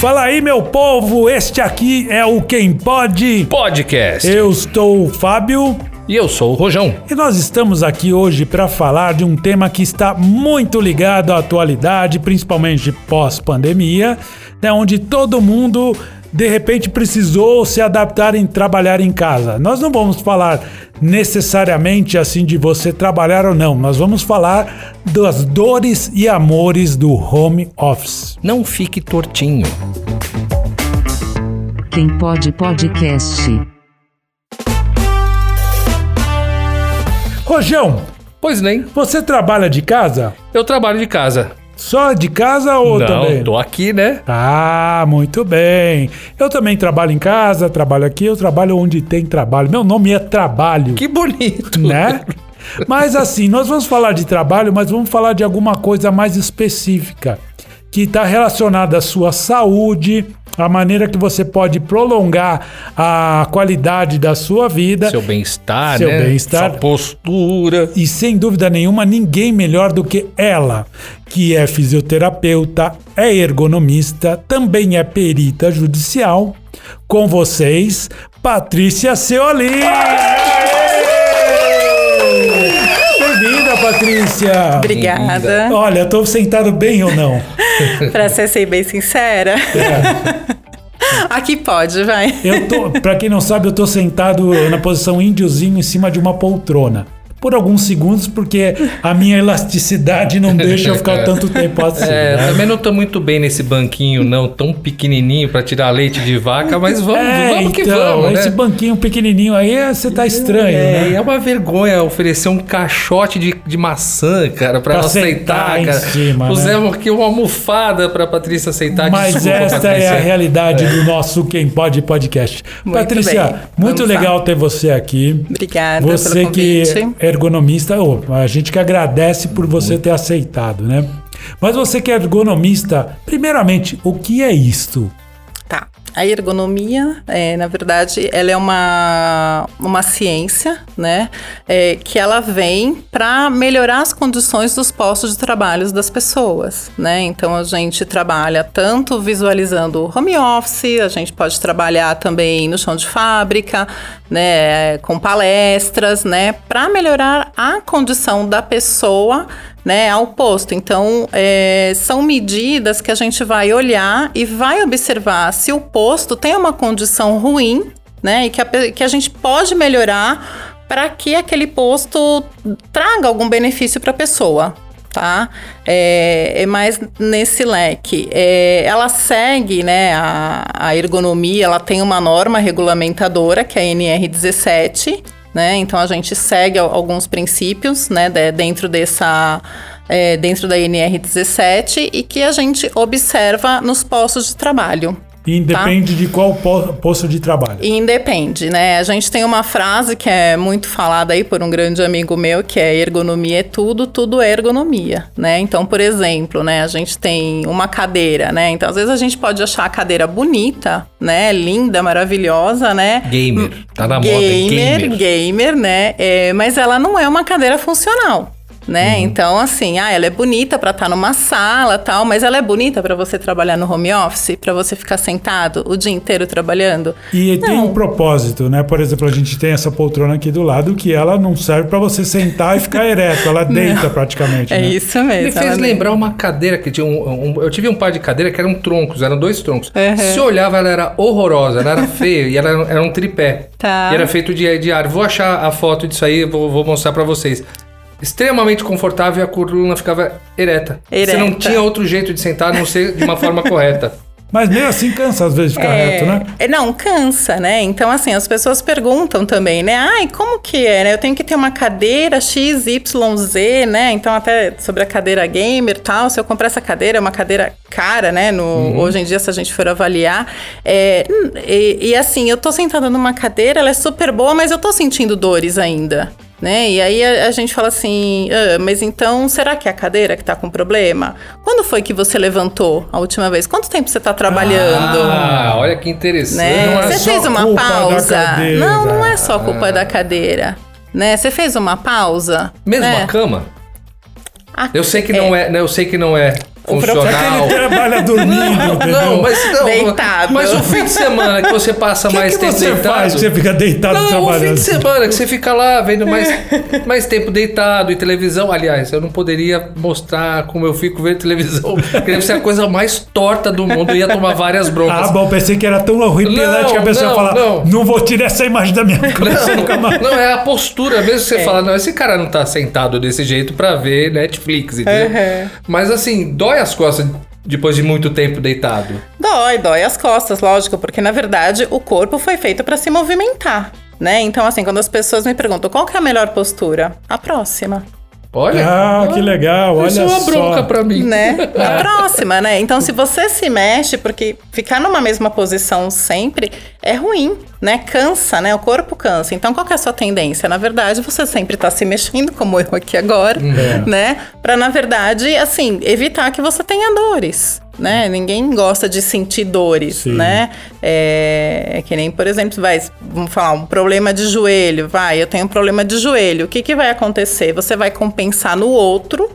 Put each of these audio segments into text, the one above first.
Fala aí, meu povo, este aqui é o Quem Pode Podcast. Eu estou o Fábio. E eu sou o Rojão. E nós estamos aqui hoje para falar de um tema que está muito ligado à atualidade, principalmente pós-pandemia, né, onde todo mundo de repente precisou se adaptar em trabalhar em casa. Nós não vamos falar necessariamente assim de você trabalhar ou não, nós vamos falar das dores e amores do home office. Não fique tortinho. Quem pode podcast. Rojão, Pois nem, você trabalha de casa? eu trabalho de casa. Só de casa ou Não, também? tô aqui, né? Ah, muito bem. Eu também trabalho em casa, trabalho aqui, eu trabalho onde tem trabalho. Meu nome é Trabalho, Que bonito. né? Mas assim, nós vamos falar de trabalho, mas vamos falar de alguma coisa mais específica, que está relacionada à sua saúde, a maneira que você pode prolongar a qualidade da sua vida. Seu bem-estar, Seu né? bem-estar. Sua postura. E sem dúvida nenhuma, ninguém melhor do que ela, que é fisioterapeuta, é ergonomista, também é perita judicial. Com vocês, Patrícia Seoli. Patrícia. Obrigada. Olha, tô sentado bem ou não? Pra ser, bem sincera. Aqui pode, vai. Eu tô, pra quem não sabe, eu tô sentado na posição índiozinho em cima de uma poltrona. Por alguns segundos, porque a minha elasticidade não deixa eu ficar tanto tempo assim. É, né? também não tô muito bem nesse banquinho, não, tão pequenininho pra tirar leite de vaca, mas vamos, É, vamos que então, vamos, né? esse banquinho pequenininho aí, é- você tá estranho, É, né? é uma vergonha oferecer um caixote de, de maçã, cara, pra, Pra ela aceitar, cara. cima, né? Pusemos aqui uma almofada pra Patrícia aceitar. Mas Desculpa, esta é Patrícia. a realidade do nosso Quem Pode podcast. Muito Patrícia, bem. muito Vamos lá. legal ter você aqui. Obrigada Você pelo que convite. é ergonomista, ô, a gente que agradece por você ter aceitado, né? Mas você que é ergonomista, primeiramente, o que é isto? Tá. A ergonomia, é, na verdade, ela é uma, uma ciência, né? é, que ela vem para melhorar as condições dos postos de trabalho das pessoas, né? Então a gente trabalha tanto visualizando o home office, a gente pode trabalhar também no chão de fábrica, né? Com palestras, né? Para melhorar a condição da pessoa né, ao posto. Então, é, são medidas que a gente vai olhar e vai observar se o posto tem uma condição ruim, né, e que a, que a gente pode melhorar para que aquele posto traga algum benefício para a pessoa. Tá? É, é mais nesse leque. É, ela segue né, a, a ergonomia, ela tem uma norma regulamentadora, que é a NR17, né? Então a gente segue al- alguns princípios, né, de- dentro dessa é, dentro da NR17 e que a gente observa nos postos de trabalho. Independe de qual po- posto de trabalho. Independe, né? A gente tem uma frase que é muito falada aí por um grande amigo meu, que é ergonomia é tudo, tudo é ergonomia, né? Então, por exemplo, né, a gente tem uma cadeira, né? Então, às vezes a gente pode achar a cadeira bonita, né? Linda, maravilhosa, né? Gamer. Tá na moda, gamer, gamer. gamer, né? É, mas ela não é uma cadeira funcional. Né? Então, assim, ah, ela é bonita pra estar numa sala tal, mas ela é bonita pra você trabalhar no home office, pra você ficar sentado o dia inteiro trabalhando. E tem Não. um propósito, né? Por exemplo, a gente tem essa poltrona aqui do lado que ela não serve para você sentar e ficar ereto, ela deita praticamente. É né? isso mesmo. Me fez lembrar uma cadeira que tinha um, um- Eu tive um par de cadeira que eram troncos, eram dois troncos. Uhum. Se eu olhava, ela era horrorosa, ela era feia e ela era, um tripé. Tá. E era feito de, de ar. Vou achar a foto disso aí, vou, vou mostrar pra vocês. Extremamente confortável e a coluna ficava ereta. Você não Ereta. tinha outro jeito de sentar a não ser de uma forma correta. Mas mesmo assim cansa às vezes de ficar reto, né? É, não, cansa, né? Então, assim, as pessoas perguntam também, né? Ai, como que é, né? Eu tenho que ter uma cadeira XYZ, né? Então, até sobre a cadeira gamer e tal, se eu comprar essa cadeira, é uma cadeira cara, né? No, Hoje em dia, se a gente for avaliar. É, hum, e, e, assim, eu tô sentada numa cadeira, ela é super boa, mas eu tô sentindo dores ainda. Né? E aí a, a gente fala assim, "Ah, mas então será que é a cadeira que tá com problema? Quando foi que você levantou a última vez? Quanto tempo você tá trabalhando? Ah, olha que interessante. né? não é Você fez uma pausa? Não, não é só culpa da cadeira. Né? Você fez uma pausa? Mesmo né? a cama? A- Eu sei que não é, né? Eu sei que não é. Funcional. Ele trabalha dormindo, entendeu? Não, mas não, Deitado. Mas o fim de semana que você passa O que, mais que tempo você deitado. faz que você fica deitado Não, o trabalhando? fim de semana que você fica lá vendo mais, mais tempo deitado em televisão. Aliás, eu não poderia mostrar como eu fico vendo televisão. porque Deve ser a coisa mais torta do mundo. Eu ia tomar várias broncas. Ah, bom, pensei que era tão horripilante Não, que a pessoa ia não, falar: não. não. vou tirar essa imagem da minha cabeça nunca mais. Não, é a postura mesmo que você fala, não, esse cara não tá sentado desse jeito pra ver Netflix, entendeu? Uhum. Mas assim, dói as costas depois de muito tempo deitado. Dói, dói as costas, lógico, porque na verdade o corpo foi feito para se movimentar, né? Então, assim, quando as pessoas me perguntam qual é a melhor postura, a próxima, Olha. Ah, que legal, Isso é uma bronca pra mim. né? A próxima, né? Então, se você se mexe, porque ficar numa mesma posição sempre é ruim, né? Cansa, né? O corpo cansa. Então, qual que é a sua tendência? Na verdade, você sempre tá se mexendo, como eu aqui agora, É. né? Pra, na verdade, assim, evitar que você tenha dores. Né? Ninguém gosta de sentir dores, Sim. né? É, é que nem, por exemplo, vai, vamos falar, um problema de joelho, vai, eu tenho um problema de joelho. O que, que vai acontecer? Você vai compensar no outro,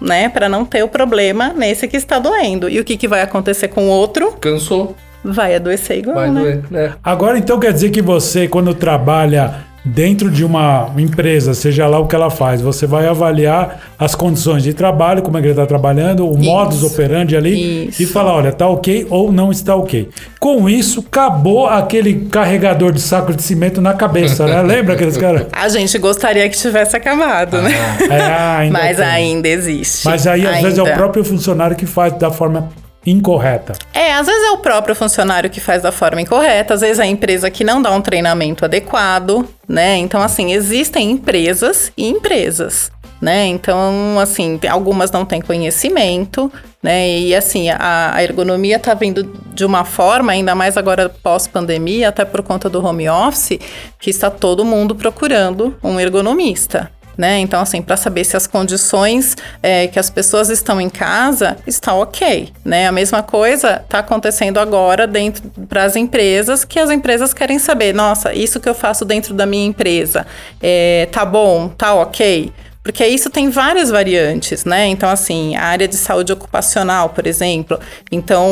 né? Pra não ter o problema nesse que está doendo. E o que, que vai acontecer com o outro? Cansou, Vai adoecer igual, vai né? doer. né? Agora então quer dizer que você, quando trabalha dentro de uma empresa, seja lá o que ela faz, você vai avaliar as condições de trabalho, como é que ele está trabalhando, o Isso. modus operandi ali Isso. e falar, olha, tá ok ou não está ok. Com isso, acabou aquele carregador de saco de cimento na cabeça, né? Lembra aqueles caras? A gente gostaria que tivesse acabado, né? É, ainda Mas tem. ainda existe. Mas aí, às vezes, é o Ainda. próprio funcionário que faz da forma incorreta. É, às vezes é o próprio funcionário que faz da forma incorreta, às vezes é a empresa que não dá um treinamento adequado, né? Então, assim, existem empresas e empresas. Né? Então, assim, algumas não têm conhecimento, né? E assim, a, a ergonomia tá vindo de uma forma, ainda mais agora pós-pandemia, até por conta do home office, que está todo mundo procurando um ergonomista. Né? Então, assim, para saber se as condições é, que as pessoas estão em casa está ok, né? A mesma coisa está acontecendo agora dentro para as empresas, que as empresas querem saber, nossa, isso que eu faço dentro da minha empresa, é, tá bom, tá ok? Porque isso tem várias variantes, né? Então, assim, a área de saúde ocupacional, por exemplo. Então,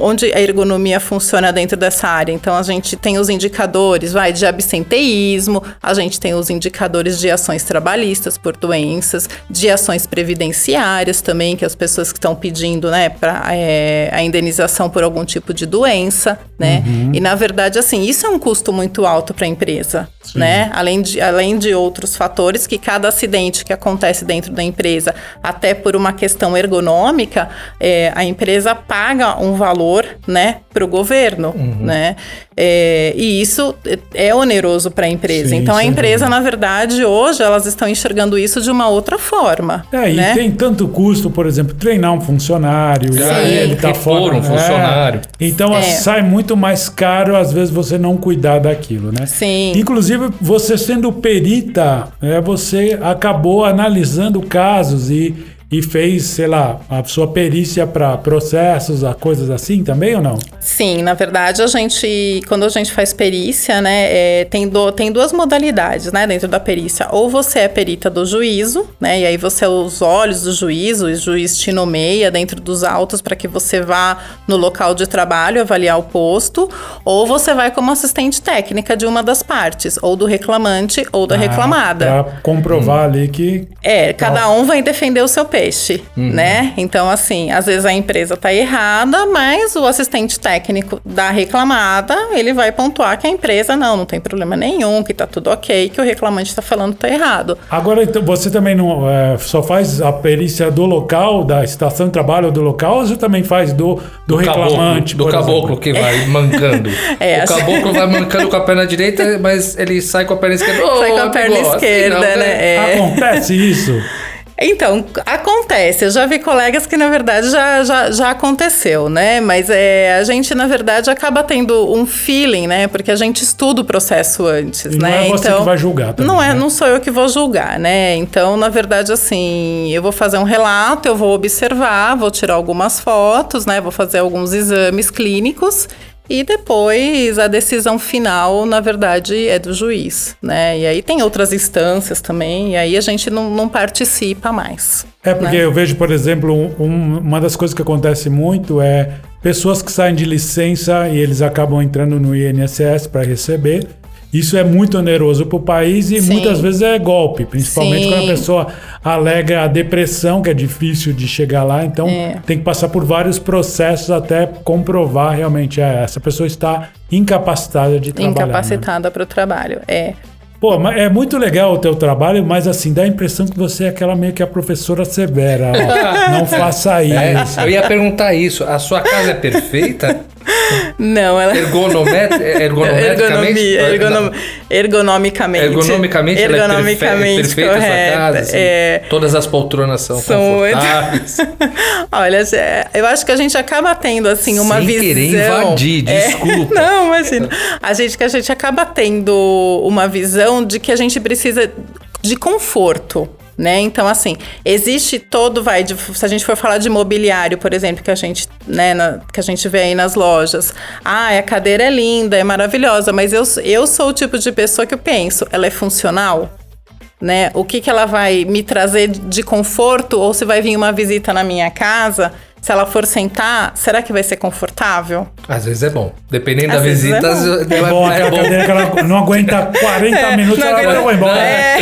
onde a ergonomia funciona dentro dessa área? Então, a gente tem os indicadores, vai, de absenteísmo, a gente tem os indicadores de ações trabalhistas por doenças, de ações previdenciárias também, que as pessoas que estão pedindo, né, para a indenização por algum tipo de doença, né? E, na verdade, assim, isso é um custo muito alto para a empresa, né? Além de, além de outros fatores que cada acidente que acontece dentro da empresa, até por uma questão ergonômica, é, a empresa paga um valor, né, para o governo, né? É, e isso é oneroso para a empresa. Sim, então a empresa, dúvida. na verdade, hoje elas estão enxergando isso de uma outra forma. É, e né? tem tanto custo, por exemplo, treinar um funcionário, e Sim. aí ele tá fora. um funcionário. É. Então É. sai muito mais caro, às vezes, você não cuidar daquilo, né? Sim. Inclusive, você sendo perita, é, você acabou analisando casos e, e fez, sei lá, a sua perícia para processos, a coisas assim também ou não? Sim, na verdade, a gente, quando a gente faz perícia, né, é, tem, do- tem duas modalidades, né, dentro da perícia. Ou você é perita do juízo, né, e aí você é os olhos do juízo, o juiz te nomeia dentro dos autos para que você vá no local de trabalho avaliar o posto, ou você vai como assistente técnica de uma das partes, ou do reclamante ou da reclamada. Para Ah, comprovar ali que É, cada um vai defender o seu peixe, né? Então, assim, às vezes a empresa tá errada, mas o assistente técnico da reclamada, ele vai pontuar que a empresa, não, não tem problema nenhum, que tá tudo ok, que o reclamante tá falando tá errado. Agora, então, você também não é, só faz a perícia do local, da estação de trabalho do local, ou você também faz do, do, reclamante? caboclo, do caboclo exemplo? que vai mancando. É, o caboclo vai mancando com a perna direita, mas ele sai com a perna esquerda. Sai com a perna assim esquerda, não, né? É. Acontece isso? Então, acontece. Eu já vi colegas que, na verdade, já, já, já aconteceu, né? Mas é, a gente, na verdade, acaba tendo um feeling, né? Porque a gente estuda o processo antes, E não né? é você que vai julgar também, Não é, né? não sou eu que vou julgar, né? Então, na verdade, assim, eu vou fazer um relato, eu vou observar, vou tirar algumas fotos, né? Vou fazer alguns exames clínicos. E depois a decisão final, na verdade, é do juiz, né? E aí tem outras instâncias também, e aí a gente não, não participa mais. É porque né? eu vejo, por exemplo, um- um- uma das coisas que acontece muito é pessoas que saem de licença e eles acabam entrando no INSS para receber. Isso é muito oneroso para o país e Sim. muitas vezes é golpe, principalmente Sim. quando a pessoa alega a depressão, que é difícil de chegar lá. Então É. tem que passar por vários processos até comprovar realmente é, essa pessoa está incapacitada de trabalhar. né? Incapacitada para o trabalho. É. Pô, mas é muito legal o teu trabalho, mas assim, dá a impressão que você é aquela meio que a professora severa. ó. Não faça É, isso. eu ia perguntar isso. A sua casa é perfeita? Não, ela. Ergonomet ergonometricamente? Ergonomia, ergonom, ergonomicamente. Ergonomicamente, ela é perfe- Ergonomicamente perfeita correta. casa? assim? é. Todas as poltronas são, São confortáveis. Olha, eu acho que a gente acaba tendo assim uma Sem visão. querer invadir, É, desculpa. não, imagina. A gente que a gente acaba tendo uma visão de que a gente precisa de conforto. Né? Então, assim, existe todo, vai, de- se a gente for falar de mobiliário, por exemplo, que a gente, né, na- que a gente vê aí nas lojas. Ah, a cadeira é linda, é maravilhosa, mas eu, eu sou o tipo de pessoa que eu penso, ela é funcional? né? O que, que ela vai me trazer de conforto ou se vai vir uma visita na minha casa, se ela for sentar, será que vai ser confortável? Às vezes é bom. Dependendo da Às vezes visita, é bom. É bom, que ela não aguenta 40 minutos, não ela aguenta- vai embora. É,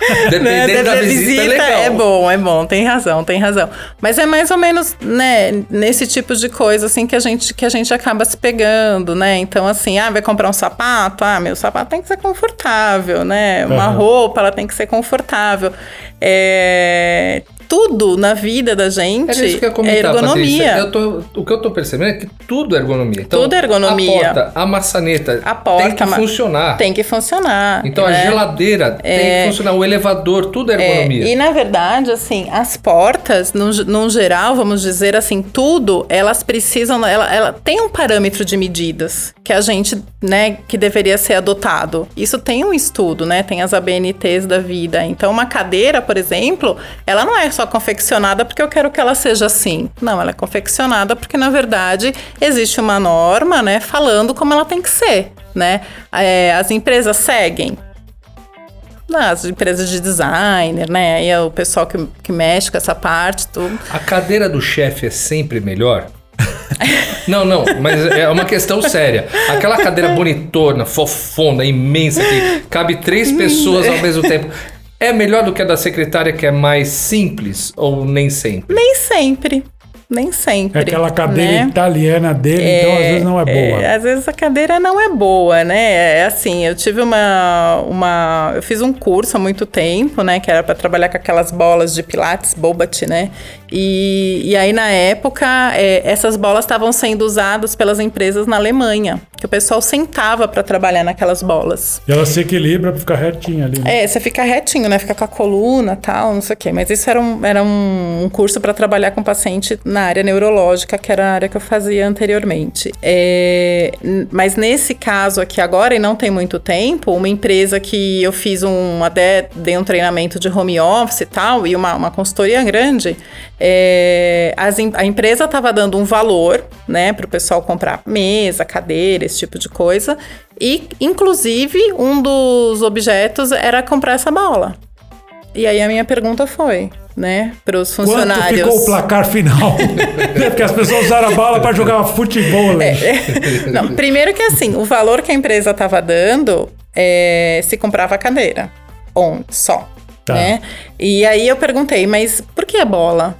né? dependendo da visita, é legal. bom, é bom, tem razão, tem razão. Mas é mais ou menos, né, nesse tipo de coisa assim que a gente que a gente acaba se pegando, né? Então assim, ah, vai comprar um sapato, ah, meu sapato tem que ser confortável, né? Uma Aham. roupa, ela tem que ser confortável. É, tudo na vida da gente Era isso que eu é ergonomia. Eu tô- o que eu tô percebendo é que tudo é ergonomia. Então, Tudo é ergonomia. A porta, a maçaneta, A porta, tem que a funcionar. Tem que funcionar. Então a né? geladeira tem que funcionar, o elevador, tudo é É, ergonomia. e na verdade, assim, as portas, no, num geral, vamos dizer assim, tudo, elas precisam, ela, ela tem um parâmetro de medidas que a gente, né, que deveria ser adotado. Isso tem um estudo, né, tem as ABNTs da vida. Então, uma cadeira, por exemplo, ela não é só confeccionada porque eu quero que ela seja assim. Não, ela é confeccionada porque, na verdade, existe uma norma, né, falando como ela tem que ser, né. É, as empresas seguem, as empresas de designer, né? Aí é o pessoal que, que mexe com essa parte, tudo. A cadeira do chefe é sempre melhor? não, não, mas é uma questão séria. Aquela cadeira bonitona, fofona, imensa, que cabe três pessoas ao mesmo tempo. É melhor do que a da secretária que é mais simples ou nem sempre? Nem sempre. Nem sempre. É aquela cadeira né? italiana dele, então às vezes não é boa. É, às vezes a cadeira não é boa, né? É assim, eu tive uma, uma. Eu fiz um curso há muito tempo, né? Que era para trabalhar com aquelas bolas de Pilates, Bobat, né? E, e aí, na época, é, essas bolas estavam sendo usadas pelas empresas na Alemanha. Que o pessoal sentava para trabalhar naquelas bolas. E ela se equilibra pra ficar retinha ali. né? É, você fica retinho, né? Fica com a coluna tal, não sei o quê. Mas isso era um, era um curso para trabalhar com paciente na área neurológica, que era a área que eu fazia anteriormente. É, mas nesse caso aqui agora, e não tem muito tempo, uma empresa que eu fiz um. Até dei um treinamento de home office e tal, e uma, uma consultoria grande, é, as a empresa estava dando um valor, né, para o pessoal comprar mesa, cadeira, esse tipo de coisa. E, inclusive, um dos objetos era comprar essa bola. E aí a minha pergunta foi, né, para os Quanto funcionários. ficou o placar final? É Porque as pessoas usaram a bala pra jogar futebol. É, né? Não, primeiro que assim, o valor que a empresa estava dando é, se comprava a cadeira. Um só. Tá. Né? E aí eu perguntei, mas por que a bola?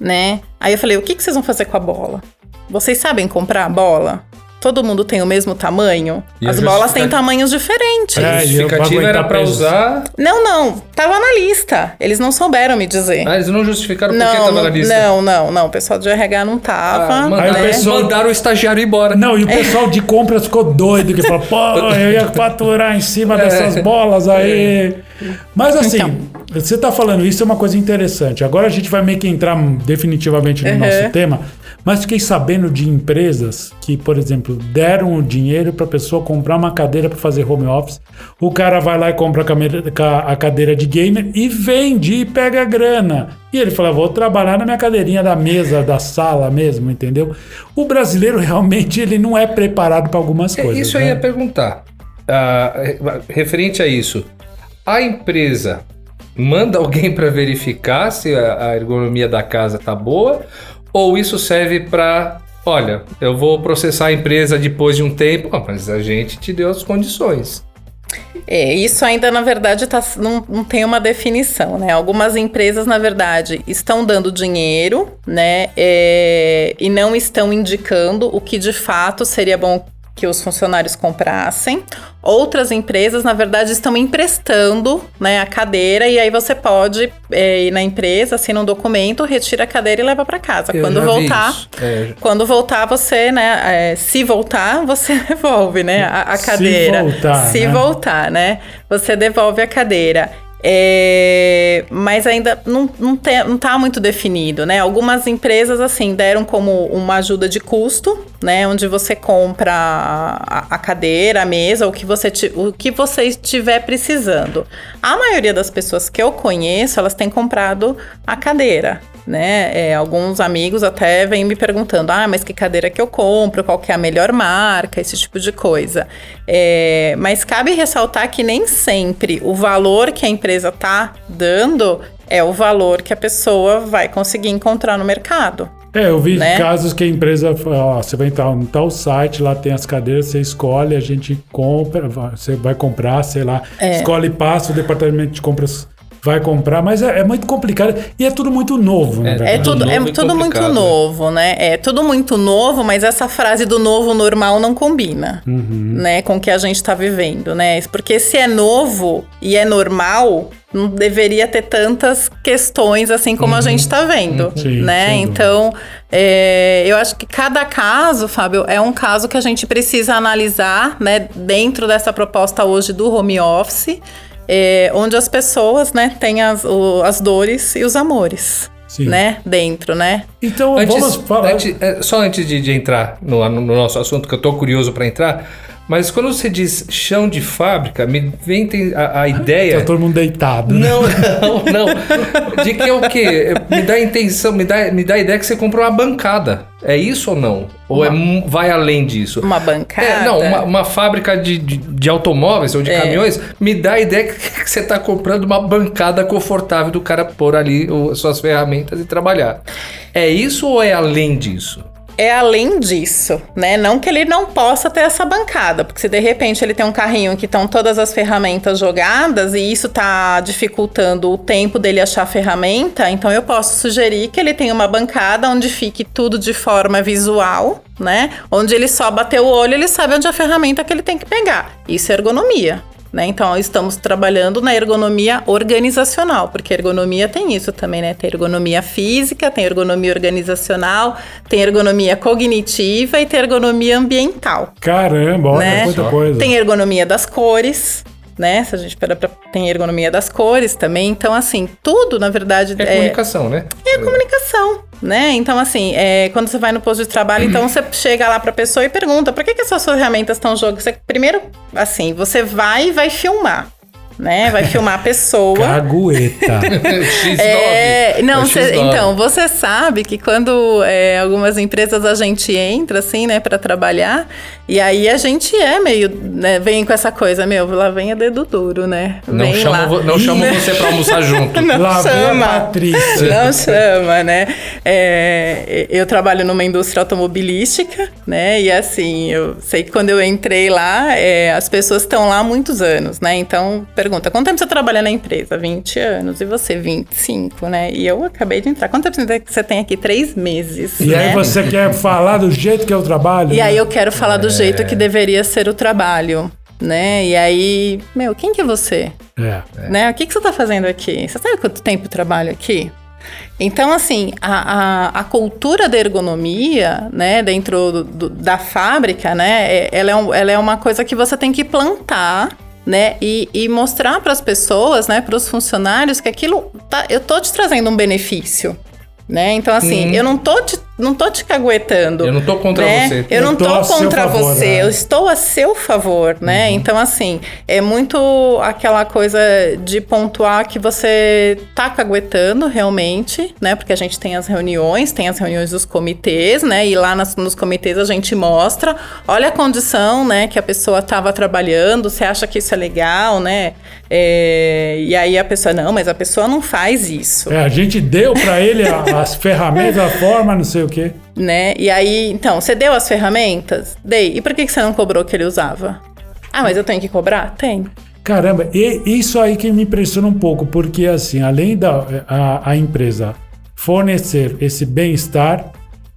Né? Aí eu falei, o que, que vocês vão fazer com a bola? Vocês sabem comprar a bola? Todo mundo tem o mesmo tamanho? E As bolas têm tamanhos diferentes. É, A justificativa era pra peso. usar. Não, não. Tava na lista. Eles não souberam me dizer. Ah, eles não justificaram por que não, tava na lista. não, não, não. O pessoal de RH não tava. Ah, Aí o mandaram, né? pessoal- mandaram o estagiário embora. Não, e o pessoal de compras ficou doido, que falou, pô, eu ia faturar em cima dessas bolas aí. Mas assim, Então. Você tá falando isso é uma coisa interessante. Agora a gente vai meio que entrar definitivamente no Uhum. nosso tema, mas fiquei sabendo de empresas que, por exemplo, deram o dinheiro para a pessoa comprar uma cadeira para fazer home office. O cara vai lá e compra a cadeira de gamer e vende e pega a grana. E ele fala: vou trabalhar na minha cadeirinha da mesa, da sala mesmo, entendeu? O brasileiro realmente ele não é preparado para algumas É, coisas. isso eu né? ia perguntar. Ah, re- referente a isso, a empresa manda alguém para verificar se a, ergonomia da casa tá boa ou isso serve para, olha, eu vou processar a empresa depois de um tempo, Ah, mas a gente te deu as condições. É, isso ainda, na verdade, tá, não, não tem uma definição, né? Algumas empresas, na verdade, estão dando dinheiro, né? é, e não estão indicando o que de fato seria bom que os funcionários comprassem. Outras empresas, na verdade, estão emprestando né, a cadeira e aí você pode é, ir na empresa, assina um documento, retira a cadeira e leva para casa. Eu Quando voltar. É, quando voltar, você, né? é, se voltar, você devolve, né? A, a Se cadeira. voltar, se né? voltar, né? Você devolve a cadeira. É, mas ainda não, não, não tá muito definido, né? Algumas empresas, assim, deram como uma ajuda de custo, né? Onde você compra a, a cadeira, a mesa, o que, você o que você estiver precisando. A maioria das pessoas que eu conheço, elas têm comprado a cadeira, né? É, alguns amigos até vêm me perguntando, ah, mas que cadeira que eu compro, qual que é a melhor marca, esse tipo de coisa. É, mas cabe ressaltar que nem sempre o valor que a empresa tá dando é o valor que a pessoa vai conseguir encontrar no mercado. É, eu vi né? casos que a empresa ó, você vai entrar em tal site, lá tem as cadeiras, você escolhe, a gente compra, você vai comprar, sei lá, É. escolhe e passa, o departamento de compras vai comprar, mas é, é muito complicado e é tudo muito novo, na É. É tudo, é tudo muito né? novo, né? É tudo muito novo, mas essa frase do novo normal não combina, né? Com o que a gente tá vivendo, né? Porque se é novo e é normal, não deveria ter tantas questões assim como a gente tá vendo, Sim, né? Então, é, eu acho que cada caso, Fábio, é um caso que a gente precisa analisar, né? Dentro dessa proposta hoje do home office, é, onde as pessoas, né, têm as, o- as dores e os amores Sim. né? Dentro, né? Então Antes, vamos falar. antes- é, só antes de, de entrar no, no nosso assunto, que eu tô curioso para entrar, mas quando você diz chão de fábrica, me vem a, a ideia. Tá todo mundo deitado. né? Não, não, não. De que é o quê? Me dá a intenção, me dá, me dá a ideia que você comprou uma bancada. É isso ou não? Ou é, mu- vai além disso? Uma bancada. É, não, uma, uma fábrica de, de, de automóveis ou de É. caminhões me dá a ideia que, que você está comprando uma bancada confortável do cara pôr ali o- suas ferramentas e trabalhar. É isso ou é além disso? É além disso, né? Não que ele não possa ter essa bancada, porque se de repente ele tem um carrinho que estão todas as ferramentas jogadas e isso tá dificultando o tempo dele achar a ferramenta, então eu posso sugerir que ele tenha uma bancada onde fique tudo de forma visual, né? Onde ele só bater o olho, ele sabe onde é a ferramenta que ele tem que pegar. Isso é ergonomia. Né? Então, estamos trabalhando na ergonomia organizacional, porque ergonomia tem isso também, né? Tem ergonomia física, tem ergonomia organizacional, tem ergonomia cognitiva e tem ergonomia ambiental. Caramba, olha Né? quanta coisa. Tem ergonomia das cores, né? Se a gente parar pra... Tem ergonomia das cores também. Então, assim, tudo, na verdade, É, comunicação, né? é comunicação, né? Então, assim, é, quando você vai no posto de trabalho, então você chega lá pra pessoa e pergunta por que, que as suas ferramentas estão jogando. Você, primeiro, assim, você vai e vai filmar, né? Vai filmar a pessoa. Cagueta. X9. É, não, É cê- X9. então, você sabe que quando é, algumas empresas a gente entra, assim, né, pra trabalhar, e aí a gente é meio, né, vem com essa coisa, meu, lá vem a dedo duro, né? Não vem chamo, lá. não chamo você pra almoçar junto. Não Lá vem a chama. Patrícia. Não chama, né? É, eu trabalho numa indústria automobilística, né? E assim, eu sei que quando eu entrei lá, é, as pessoas estão lá há muitos anos, né? Então, pergunta, quanto tempo você trabalha na empresa? 20 anos. E você, 25, né? E eu acabei de entrar. Quanto tempo você tem aqui? Três meses. E né? aí você quer falar do jeito que eu trabalho? E né? aí eu quero falar do jeito que deveria ser o trabalho, né? E aí, meu, quem que é você? É. né? O que, que você tá fazendo aqui? Você sabe quanto tempo eu trabalho aqui? Então, assim, a, a, a cultura da ergonomia, né, dentro do- do- da fábrica, né, é- ela, é um- ela é uma coisa que você tem que plantar, né? E, e mostrar para as pessoas, né, para os funcionários que aquilo tá, eu tô te trazendo um benefício. Né? Então, assim, Hum. eu não tô, te, não tô te caguetando. Eu não tô contra né? você. Eu não Eu tô tô seu contra favor, você, né? eu estou a seu favor, né? Uhum. Então, assim, é muito aquela coisa de pontuar que você tá caguetando realmente, né? Porque a gente tem as reuniões, tem as reuniões dos comitês, né? E lá nas- nos comitês a gente mostra, olha a condição, né? Que a pessoa estava trabalhando, você acha que isso é legal, né? É, e aí a pessoa, não, mas a pessoa não faz isso. É, a gente deu pra ele as ferramentas, a forma, não sei o quê. né? E aí, então, você deu as ferramentas? Dei. E por que que você não cobrou que ele usava? Ah, mas eu tenho que cobrar? Tem. Caramba, e isso aí que me impressiona um pouco, porque assim, além da a, a empresa fornecer esse bem-estar,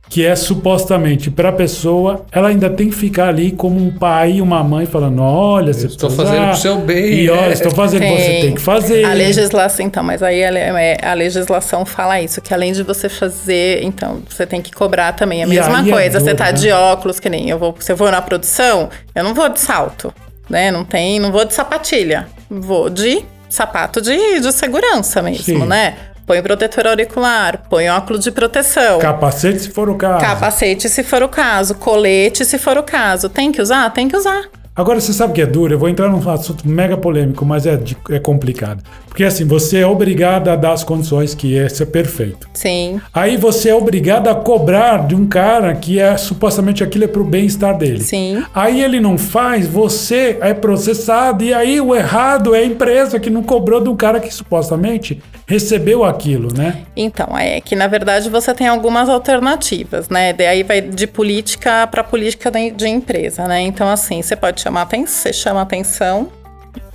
que é supostamente para a pessoa, ela ainda tem que ficar ali como um pai e uma mãe falando: olha, você estou fazendo pro seu bem, E olha, é. estou fazendo, você tem que fazer. A legislação, então, mas aí a, é, a legislação fala isso, que além de você fazer, então, você tem que cobrar também. A E mesma é coisa, você duro, tá né? de óculos, que nem eu vou, se eu vou na produção, eu não vou de salto, né? Não tem, não vou de sapatilha. Vou de sapato de, de segurança mesmo, Sim. né? Põe protetor auricular, põe óculos de proteção. Capacete, se for o caso. Capacete, se for o caso. Colete, se for o caso. Tem que usar? Tem que usar. Agora, você sabe que é duro? Eu vou entrar num assunto mega polêmico, mas é, é complicado. Porque assim, você é obrigado a dar as condições que esse é perfeito. Sim. Aí você é obrigado a cobrar de um cara que é supostamente aquilo é pro bem-estar dele. Sim. Aí ele não faz, você é processado, e aí o errado é a empresa que não cobrou de um cara que supostamente recebeu aquilo, né? Então, é que na verdade você tem algumas alternativas, né? Daí vai de política para política de, de empresa, né? Então, assim, você pode chamar atenção, você chama atenção,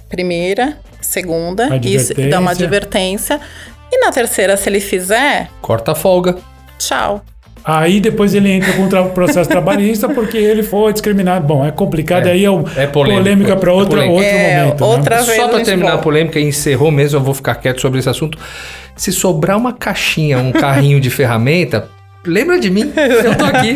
primeira, segunda, e dá uma Advertência. advertência. E na terceira, se ele fizer, Corta a folga. tchau. Aí depois ele entra com o processo trabalhista porque ele foi discriminado. Bom, é complicado, É, aí é, o, é polêmico, polêmica para é outro, polêmico. outro É, momento. outra- né? vez Só a pra gente terminar a polêmica, encerrou mesmo, eu vou ficar quieto sobre esse assunto. Se sobrar uma caixinha, um carrinho de ferramenta, lembra de mim. Eu tô aqui.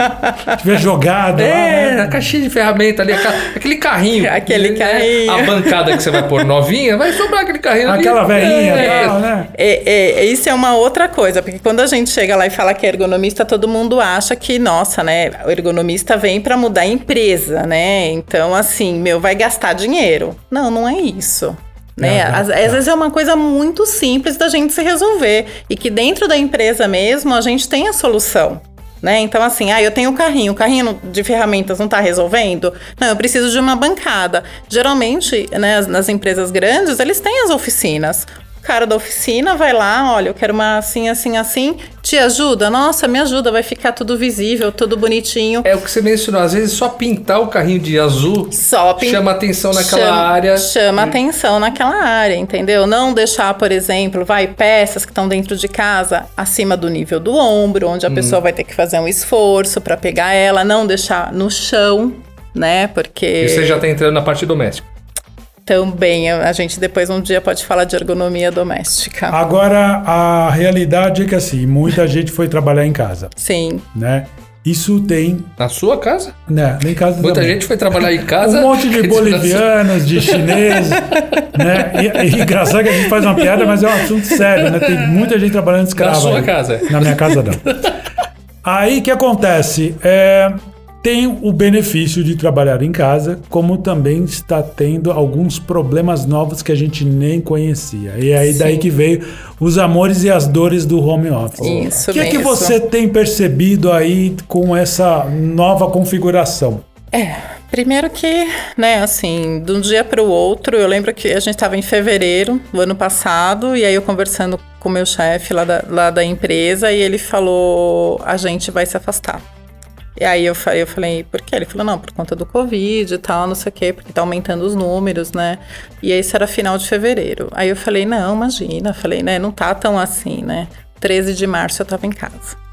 Se tiver jogado lá, É, né? a caixinha de ferramenta ali, aquele carrinho. Aquele né? carrinho. A bancada que você vai pôr novinha, vai sobrar aquele carrinho ali. Aquela velhinha, É. tal, né? É, é, isso é uma outra coisa, porque quando a gente chega lá e fala que é ergonomista, todo mundo acha que, nossa, né, o ergonomista vem para mudar a empresa, né? Então, assim, meu, vai gastar dinheiro. Não, não é isso. Né? Não, não, às, não. às vezes é uma coisa muito simples da gente se resolver. E que dentro da empresa mesmo a gente tem a solução. Né? Então, assim, ah, eu tenho o carrinho, o carrinho de ferramentas não está resolvendo? Não, eu preciso de uma bancada. Geralmente, né, as- nas empresas grandes, eles têm as oficinas. Cara da oficina vai lá, olha, eu quero uma assim, assim, assim, te ajuda? Nossa, me ajuda, vai ficar tudo visível, tudo bonitinho. É o que você mencionou, às vezes só pintar o carrinho de azul Só pin- chama atenção naquela chama, área. Chama atenção naquela área, entendeu? Não deixar, por exemplo, vai peças que estão dentro de casa acima do nível do ombro, onde a pessoa vai ter que fazer um esforço para pegar ela, não deixar no chão, né? Porque E você já tá entrando na parte doméstica. Também a gente depois um dia pode falar de ergonomia doméstica. Agora, a realidade é que assim, muita gente foi trabalhar em casa, Sim. né? Isso tem, Na sua casa? né? Em casa Muita também. gente foi trabalhar em casa. Um monte de bolivianos, de chineses, né? E, e engraçado que a gente faz uma piada, mas é um assunto sério, né? Tem muita gente trabalhando escrava. Na sua aí. casa. Na minha casa não. Aí o que acontece? É, tem o benefício de trabalhar em casa, como também está tendo alguns problemas novos que a gente nem conhecia. E aí daí Sim. que veio os amores e as dores do home office. Isso O que é que mesmo. você tem percebido aí com essa nova configuração? É, primeiro que, né, assim, de um dia para o outro, eu lembro que a gente estava em fevereiro do ano passado, e aí eu conversando com o meu chefe lá da, lá da empresa, e ele falou: a gente vai se afastar. E aí eu falei, eu falei, por quê? Ele falou, não, por conta do Covid e tal, não sei o quê, porque tá aumentando os números, né? E isso era final de fevereiro. Aí eu falei, não, imagina, falei, né, não tá tão assim, né? 13 de março eu tava em casa.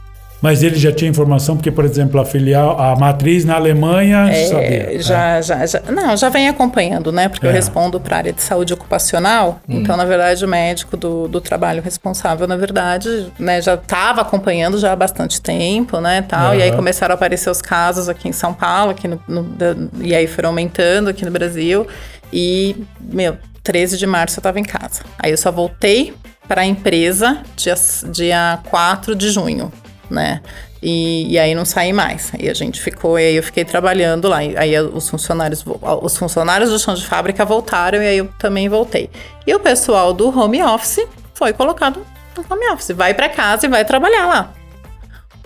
Mas ele já tinha informação, porque, por exemplo, a filial, a matriz na Alemanha, É, sabia. já, já, já, não, já vem acompanhando, né? Porque É. eu respondo para a área de saúde ocupacional. Hum. Então, na verdade, o médico do, do trabalho responsável, na verdade, né, já estava acompanhando já há bastante tempo, né? Tal, E aí começaram a aparecer os casos aqui em São Paulo, aqui no, no- e aí foram aumentando aqui no Brasil. E, meu, 13 de março eu tava em casa. Aí eu só voltei para a empresa dia, dia 4 de junho, né? E, e, aí não saí mais. Aí a gente ficou, e aí eu fiquei trabalhando lá. Aí os funcionários, os funcionários do chão de fábrica voltaram e aí eu também voltei. E o pessoal do home office foi colocado no home office. Vai para casa e vai trabalhar lá.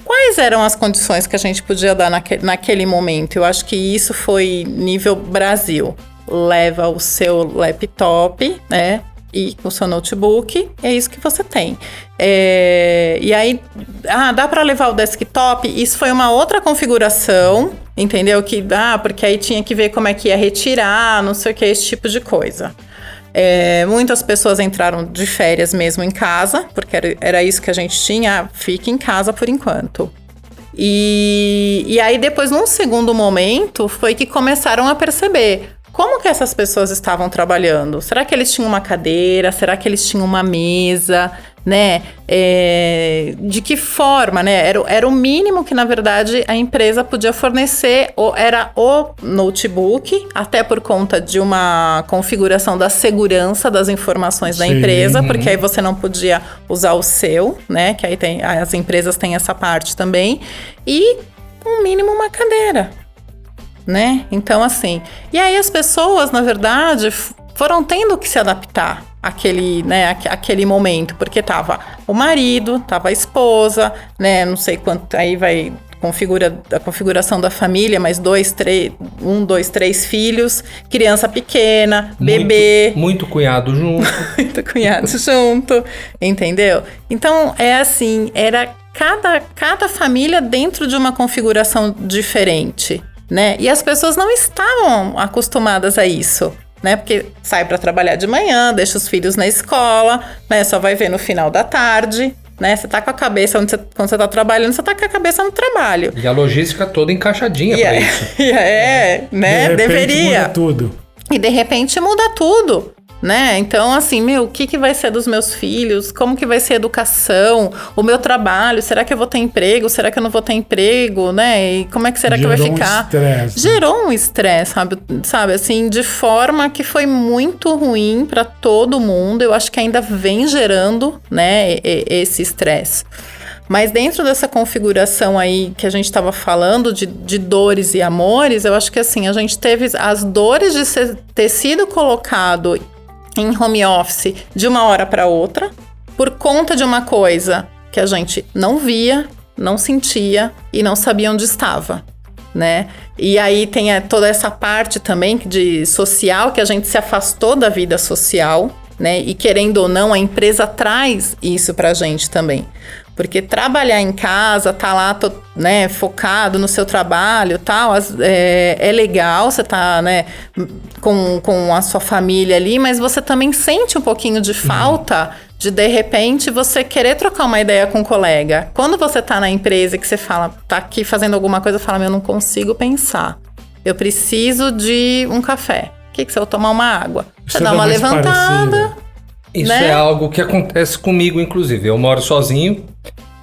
Quais eram as condições que a gente podia dar naque, naquele momento? Eu acho que isso foi nível Brasil. Leva o seu laptop, né? E com seu notebook, é isso que você tem. É, e aí, ah, dá para levar o desktop? Isso foi uma outra configuração, entendeu? Que ah, porque aí tinha que ver como é que ia retirar, não sei o que, esse tipo de coisa. É, muitas pessoas entraram de férias mesmo em casa, porque era, era isso que a gente tinha, fique em casa por enquanto. E, e aí, depois, num segundo momento, foi que começaram a perceber: como que essas pessoas estavam trabalhando? Será que eles tinham uma cadeira? Será que eles tinham uma mesa? Né? É, de que forma, né? Era, era o mínimo que, na verdade, a empresa podia fornecer, ou era o notebook, até por conta de uma configuração da segurança das informações Sim. da empresa, porque aí você não podia usar o seu, né? Que aí tem, as empresas têm essa parte também. E, um mínimo, uma cadeira né? Então, assim. E aí as pessoas, na verdade, foram tendo que se adaptar àquele, né, àquele momento, porque tava o marido, tava a esposa, né? Não sei quanto. Aí vai configura a configuração da família, mais dois, três, um, dois, três filhos, criança pequena, bebê, muito, muito cunhado junto, muito cunhado junto, entendeu? Então é assim, era cada cada família dentro de uma configuração diferente né? E as pessoas não estavam acostumadas a isso. Né? Porque sai para trabalhar de manhã, deixa os filhos na escola, né? Só vai ver no final da tarde, né? Você tá com a cabeça onde você, quando você tá trabalhando, você tá com a cabeça no trabalho. E a logística toda encaixadinha para é, isso. é, né? De Deveria. Muda tudo. E de repente muda tudo né? Então, assim, meu, o que, que vai ser dos meus filhos? Como que vai ser a educação? O meu trabalho? Será que eu vou ter emprego? Será que eu não vou ter emprego, né? E como é que será Gerou que vai ficar? Um estresse. Gerou um estresse, sabe? Sabe, assim, de forma que foi muito ruim para todo mundo. Eu acho que ainda vem gerando, né, esse estresse. Mas dentro dessa configuração aí que a gente estava falando de, de, dores e amores, eu acho que assim, a gente teve as dores de ser, ter sido colocado em home office de uma hora para outra, por conta de uma coisa que a gente não via, não sentia e não sabia onde estava. Né? E aí tem toda essa parte também de social que a gente se afastou da vida social, né? E querendo ou não, a empresa traz isso pra gente também. Porque trabalhar em casa, tá lá, tô, né, focado no seu trabalho tal, é, é legal, você tá, né, com, com a sua família ali, mas você também sente um pouquinho de falta uhum. de, de repente, você querer trocar uma ideia com um colega. Quando você tá na empresa e que você fala, tá aqui fazendo alguma coisa, fala, eu não consigo pensar. Eu preciso de um café. O que, que você vai tomar uma água? Você, você dá uma levantada. Parecido. Isso né? é algo que acontece comigo, inclusive. Eu moro sozinho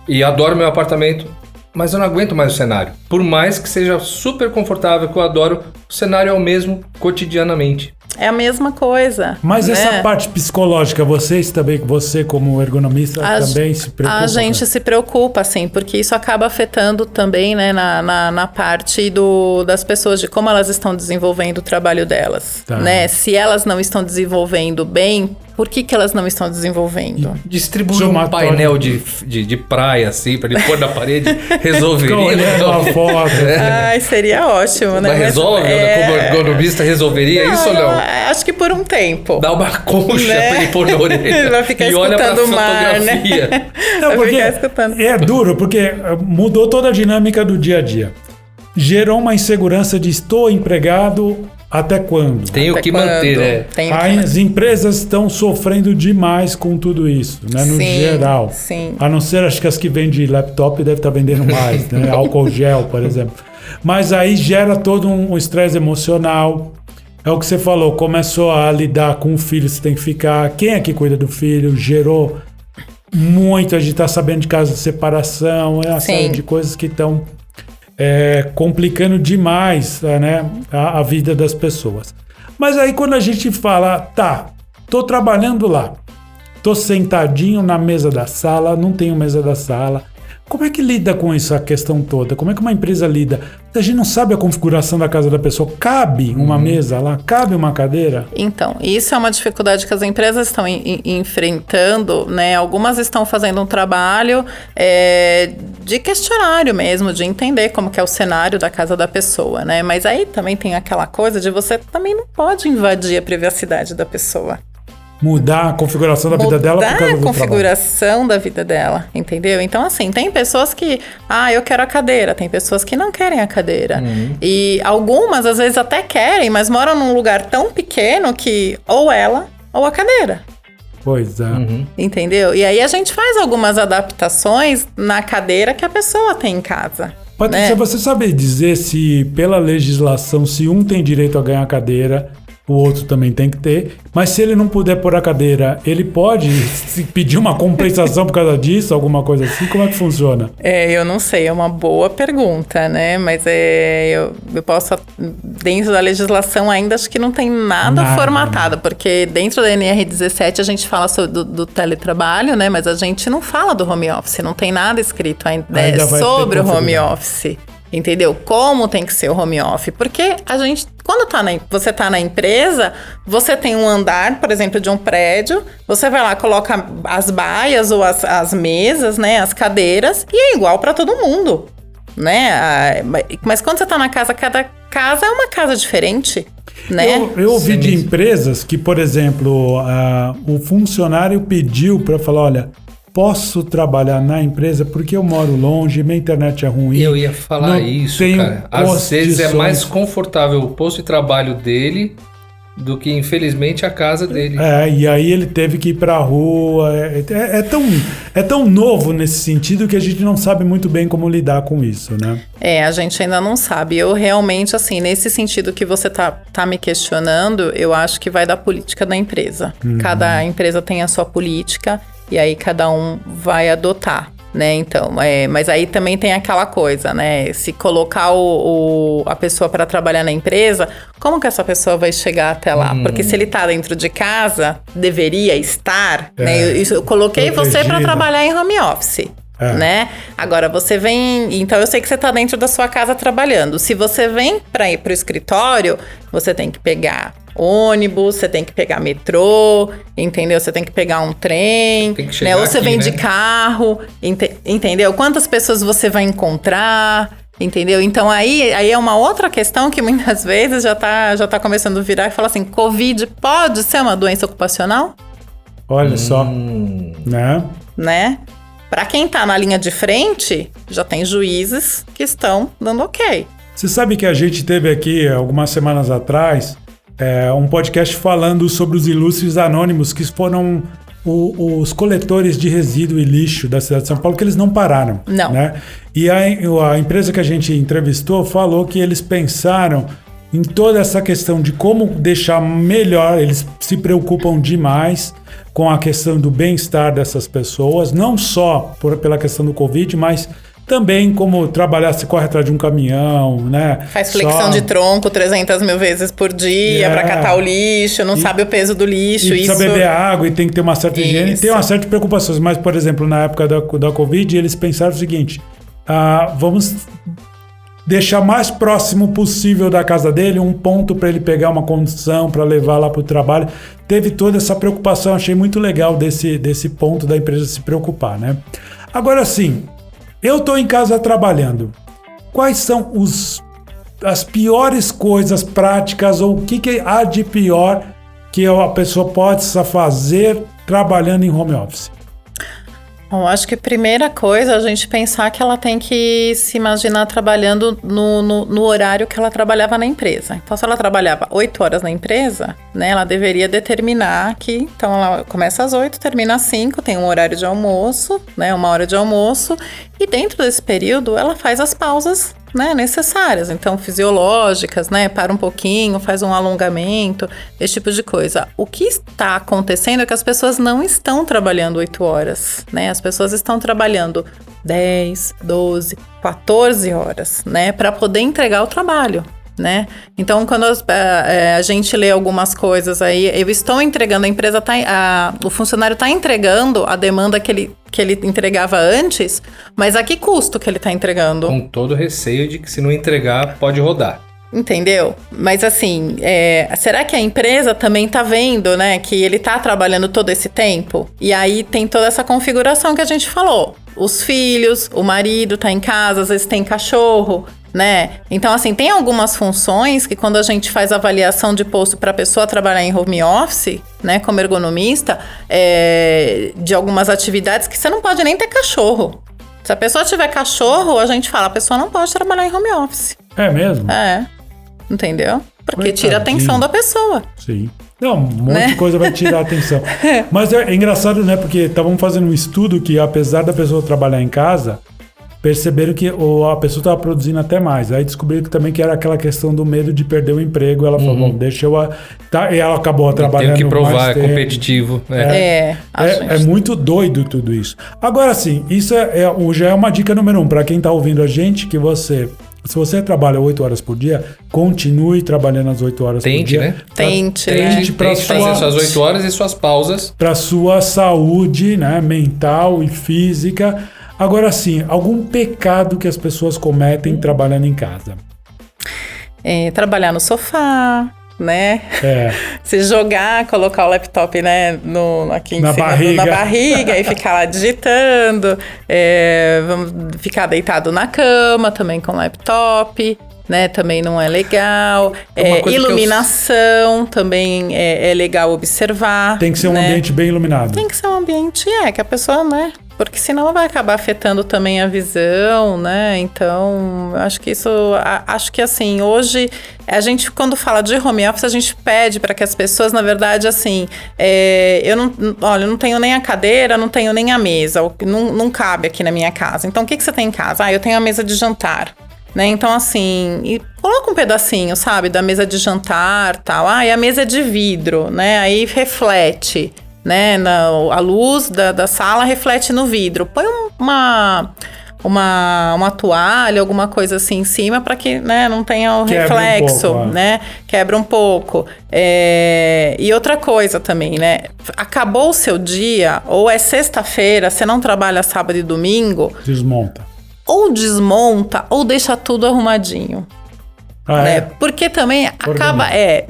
e adoro meu apartamento, mas eu não aguento mais o cenário. Por mais que seja super confortável, que eu adoro, o cenário é o mesmo cotidianamente. É a mesma coisa. Mas né? essa parte psicológica, vocês também, você como ergonomista a também se preocupa? A gente se preocupa, sim, porque isso acaba afetando também, né, na, na, na, parte do, das pessoas, de como elas estão desenvolvendo o trabalho delas, tá. né? Se elas não estão desenvolvendo bem, por que, que elas não estão desenvolvendo? Distribuir um painel de, de, de, praia, assim, para ele pôr na parede, resolveria. uma foto. É. Ai, seria ótimo, né? Mas resolve? É... Como ergonomista, resolveria não, isso ou não? Acho que por um tempo. Dá uma concha né? pra ele pôr na orelha. Ele vai ficar e olha pra o mar, né? Não, vai ficar escutando. É duro, porque eh, mudou toda a dinâmica do dia a dia. Gerou uma insegurança de estou empregado até quando? Tem o que quando? manter, né? Tem As empresas estão sofrendo demais com tudo isso, né? No sim, geral. Sim. A não ser, acho que as que vendem laptop devem estar vendendo mais, né? Álcool gel, por exemplo. Mas aí gera todo um estresse emocional. É o que você falou, começou a lidar com o filho, você tem que ficar. Quem é que cuida do filho? Gerou muito, a gente está sabendo de casos de separação, é uma Sim. série de coisas que estão é, complicando demais né, a, a, vida das pessoas. Mas aí quando a gente fala, tá, tô trabalhando lá, tô sentadinho na mesa da sala, não tenho mesa da sala. Como é que lida com essa questão toda? Como é que uma empresa lida? A gente não sabe a configuração da casa da pessoa. Cabe uma mesa lá? Cabe uma cadeira? Então, isso é uma dificuldade que as empresas estão em- em- enfrentando, né? Algumas estão fazendo um trabalho é, de questionário mesmo, de entender como que é o cenário da casa da pessoa, né? Mas aí também tem aquela coisa de você também não pode invadir a privacidade da pessoa. Mudar a configuração da vida dela por Mudar causa a configuração da vida dela, entendeu? Então, assim, tem pessoas que, ah, eu quero a cadeira, tem pessoas que não querem a cadeira. Uhum. E algumas, às vezes, até querem, mas moram num lugar tão pequeno que ou ela ou a cadeira. Pois é. Entendeu? E aí a gente faz algumas adaptações na cadeira que a pessoa tem em casa. Patrícia, né? você sabe dizer se, pela legislação, se um tem direito a ganhar a cadeira, o outro também tem que ter. Mas se ele não puder pôr a cadeira, ele pode pedir uma compensação por causa disso, alguma coisa assim? Como é que funciona? É, eu não sei, é uma boa pergunta, né? Mas é, eu, eu posso, dentro da legislação, ainda acho que não tem nada, Nada, formatado, porque dentro da NR17 a gente fala sobre, do, do teletrabalho, né? Mas a gente não fala do home office, não tem nada escrito ainda, né, Ainda sobre o home office. Entendeu? Como tem que ser o home office? Porque a gente, quando tá na, você tá na empresa, você tem um andar, por exemplo, de um prédio, você vai lá, coloca as baias ou as, as mesas, né, as cadeiras, e é igual para todo mundo, né? Ah, mas- quando você tá na casa, cada casa é uma casa diferente, né? Eu, eu ouvi Sim, de empresas que, por exemplo, ah, o funcionário pediu para falar: olha, posso trabalhar na empresa porque eu moro longe, minha internet é ruim. Eu ia falar isso, cara. Às vezes é condições." mais confortável o posto de trabalho dele do que, infelizmente, a casa dele. É, e aí ele teve que ir pra rua. É, é- é tão, é tão novo nesse sentido que a gente não sabe muito bem como lidar com isso, né? É, a gente ainda não sabe. Eu realmente, assim, nesse sentido que você tá, tá me questionando, eu acho que vai da política da empresa. Cada empresa tem a sua política e aí cada um vai adotar. Né, então, é, mas aí também tem aquela coisa, né? Se colocar o, o- a pessoa para trabalhar na empresa, como que essa pessoa vai chegar até lá? Porque se ele tá dentro de casa, deveria estar, né? É, Eu, isso- eu coloquei você para trabalhar em home office É. né? Agora você vem, então eu sei que você tá dentro da sua casa trabalhando. Se você vem para ir pro escritório, você tem que pegar ônibus, você tem que pegar metrô, entendeu? Você tem que pegar um trem, né? Ou você aqui, vem né? de carro, ente- entendeu? Quantas pessoas você vai encontrar? Entendeu? Então aí, aí é uma outra questão que muitas vezes já tá, já tá começando a virar e fala assim: Covid pode ser uma doença ocupacional? Olha só, Hum, né? né? Para quem tá na linha de frente, já tem juízes que estão dando ok. Você sabe que a gente teve aqui algumas semanas atrás é, um podcast falando sobre os ilustres anônimos que foram o- os coletores de resíduo e lixo da cidade de São Paulo, que eles não pararam. Não. Né? E a, a empresa que a gente entrevistou falou que eles pensaram em toda essa questão de como deixar melhor, eles se preocupam demais com a questão do bem-estar dessas pessoas, não só por- pela questão do Covid, mas também como trabalhar, se corre atrás de um caminhão, né? Faz flexão Só- de tronco 300 mil vezes por dia É. pra catar o lixo, não E- sabe o peso do lixo. E precisa isso beber água e tem que ter uma certa higiene. Isso. Tem uma certa preocupações. Mas, por exemplo, na época da, da Covid, eles pensaram o seguinte: ah, vamos deixar mais próximo possível da casa dele um ponto para ele pegar uma condução para levar lá para o trabalho. Teve toda essa preocupação. Achei muito legal desse, desse ponto da empresa se preocupar, né? Agora sim, eu estou em casa trabalhando. Quais são os as piores coisas práticas ou o que, que há de pior que a pessoa possa fazer trabalhando em home office? Bom, acho que a primeira coisa é a gente pensar que ela tem que se imaginar trabalhando no, no, no horário que ela trabalhava na empresa. Então, se ela trabalhava 8 horas na empresa, né, ela deveria determinar que, então, ela começa às 8, termina às 5, tem um horário de almoço, né, uma hora de almoço, e dentro desse período ela faz as pausas né, necessárias, então fisiológicas, né, para um pouquinho, faz um alongamento, esse tipo de coisa. O que está acontecendo é que as pessoas não estão trabalhando 8 horas, né? As pessoas estão trabalhando 10, 12, 14 horas, né, para poder entregar o trabalho. Né? Então, quando as- a, é, a gente lê algumas coisas aí, eu estou entregando, a empresa tá, a, o funcionário está entregando a demanda que ele, que ele entregava antes, mas a que custo que ele está entregando? Com todo receio de que se não entregar, pode rodar. Entendeu? Mas assim, é, será que a empresa também tá vendo, né, que ele tá trabalhando todo esse tempo? E aí tem toda essa configuração que a gente falou. Os filhos, o marido tá em casa, às vezes tem cachorro, né? Então, assim, tem algumas funções que quando a gente faz avaliação de posto para a pessoa trabalhar em home office, né, como ergonomista, é, de algumas atividades que você não pode nem ter cachorro. Se a pessoa tiver cachorro, a gente fala, a pessoa não pode trabalhar em home office. É mesmo? É. Entendeu? Porque tira a Coitadinho. atenção da pessoa. Sim. Não, um monte Né? de coisa vai tirar a atenção. Mas é, é engraçado, né? Porque estavam fazendo um estudo que, apesar da pessoa trabalhar em casa, perceberam que o- a pessoa estava produzindo até mais. Aí descobriram que também que era aquela questão do medo de perder o emprego. Ela falou, bom, deixa eu... a- Tá, e ela acabou trabalhando Tem que provar, mais é tempo. competitivo. né? É. É, gente- é muito doido tudo isso. Agora sim, isso é, é- já é uma dica número um para quem está ouvindo a gente, que você, se você trabalha 8 horas por dia, continue trabalhando as 8 horas por Tente, dia. né? Tente, Tente né? Tente, pra tente fazer sua- suas 8 horas e suas pausas. Para sua saúde, né, mental e física. Agora sim, algum pecado que as pessoas cometem trabalhando em casa? É, trabalhar no sofá, né? É, Se jogar, colocar o laptop, né, no, aqui em Na cima, barriga. na barriga e ficar lá digitando. É, vamos ficar deitado na cama também com o laptop. Né, também não é legal. É, que eu- iluminação também é, é legal observar. tem que ser um né? ambiente bem iluminado. Tem que ser um ambiente, é, que a pessoa, né? Porque senão vai acabar afetando também a visão, né? Então, acho que isso. acho que assim, hoje, a gente, quando fala de home office, a gente pede para que as pessoas, na verdade, assim, é, eu não. Olha, eu não tenho nem a cadeira, não tenho nem a mesa, não, não cabe aqui na minha casa. Então, o que, que você tem em casa? Ah, eu tenho a mesa de jantar. Né? Então, assim, coloca um pedacinho, sabe, da mesa de jantar tal. Ah, e a mesa é de vidro, né? Aí reflete, né? Na, a luz da, da sala reflete no vidro. Põe um- uma, uma, uma toalha, alguma coisa assim em cima para que né, não tenha o Quebra um reflexo, pouco, ó. né? Quebra um pouco. É, E outra coisa também, né? Acabou o seu dia, ou é sexta-feira, você não trabalha sábado e domingo, Desmonta. ou desmonta ou deixa tudo arrumadinho. Ah, né? é? Porque também acaba. É.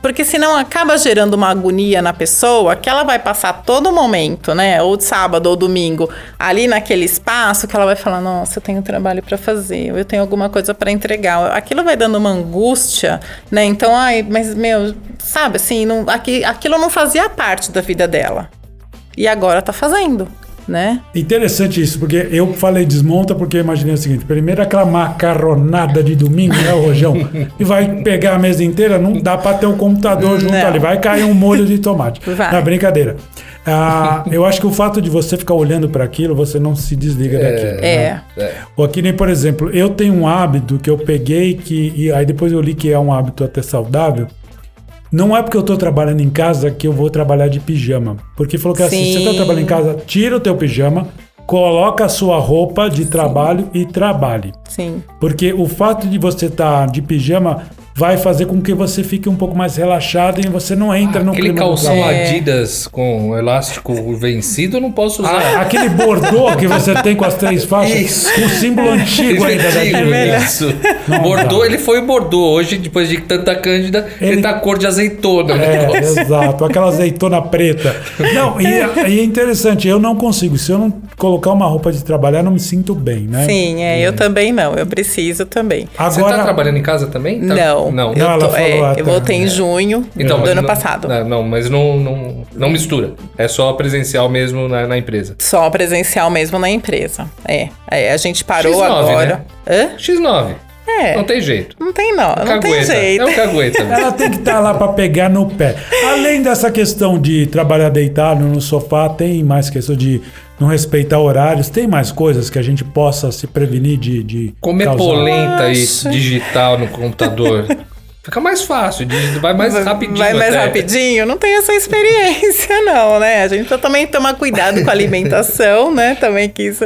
Porque senão acaba gerando uma agonia na pessoa que ela vai passar todo momento, né? Ou de sábado ou domingo, ali naquele espaço que ela vai falar: Nossa, eu tenho trabalho para fazer, eu tenho alguma coisa para entregar. Aquilo vai dando uma angústia, né? Então, ai, mas meu, sabe assim, não, aqui, aquilo não fazia parte da vida dela. E agora tá fazendo, né? Interessante isso, porque eu falei desmonta porque eu imaginei o seguinte: primeiro aquela macarronada de domingo, né, o Rojão? e vai pegar a mesa inteira, não dá pra ter um computador junto Não. ali, vai cair um molho de tomate. Vai. Na brincadeira. Ah, eu acho que o fato de você ficar olhando para aquilo, você não se desliga daquilo. né? É. Ou aqui nem, por exemplo, eu tenho um hábito que eu peguei que. E aí depois eu li que é um hábito até saudável. Não é porque eu tô trabalhando em casa que eu vou trabalhar de pijama. Porque falou que assim, você tá Sim. trabalhando em casa, tira o teu pijama, coloca a sua roupa de trabalho e trabalhe. Sim. Porque o fato de você estar de pijama vai fazer com que você fique um pouco mais relaxado e você não entra no Aquele clima do calção trabalho. Adidas com elástico vencido eu não posso usar. Ah, aquele bordô que você tem com as três faixas, Isso. com o símbolo antigo ainda da Antigo, Adidas. Isso. Não Bordô, dá. ele foi Bordô. Hoje, depois de tanta cândida, ele, Ele- tá cor de azeitona. o É, exato, aquela azeitona preta. Não, e, é- e é interessante, eu não consigo. Se eu não colocar uma roupa de trabalhar, eu não me sinto bem, né? Sim, é, eu também não. Eu preciso também. Você Agora, tá trabalhando em casa também? Tá- Não, Não. Eu, Não, ela tô- é, até, eu voltei em é. junho Então, do ano não- passado. Não, não, mas não, não, não mistura. É só presencial mesmo na, na empresa. Só presencial mesmo na empresa. É. É, a gente parou X9, agora. Hã? X9. É. Não tem jeito. Não tem não, não tem Cagueta. jeito. É o cagueta. ela tem que estar lá para pegar no pé. Além dessa questão de trabalhar deitado no sofá, tem mais questão de não respeitar horários. Tem mais coisas que a gente possa se prevenir de, de Comer causar. polenta e Nossa. digital no computador. Fica mais fácil, vai mais rapidinho. Vai mais até. rapidinho? Não tenho essa experiência, não, né? A gente precisa também tomar cuidado com a alimentação, né? Também que isso.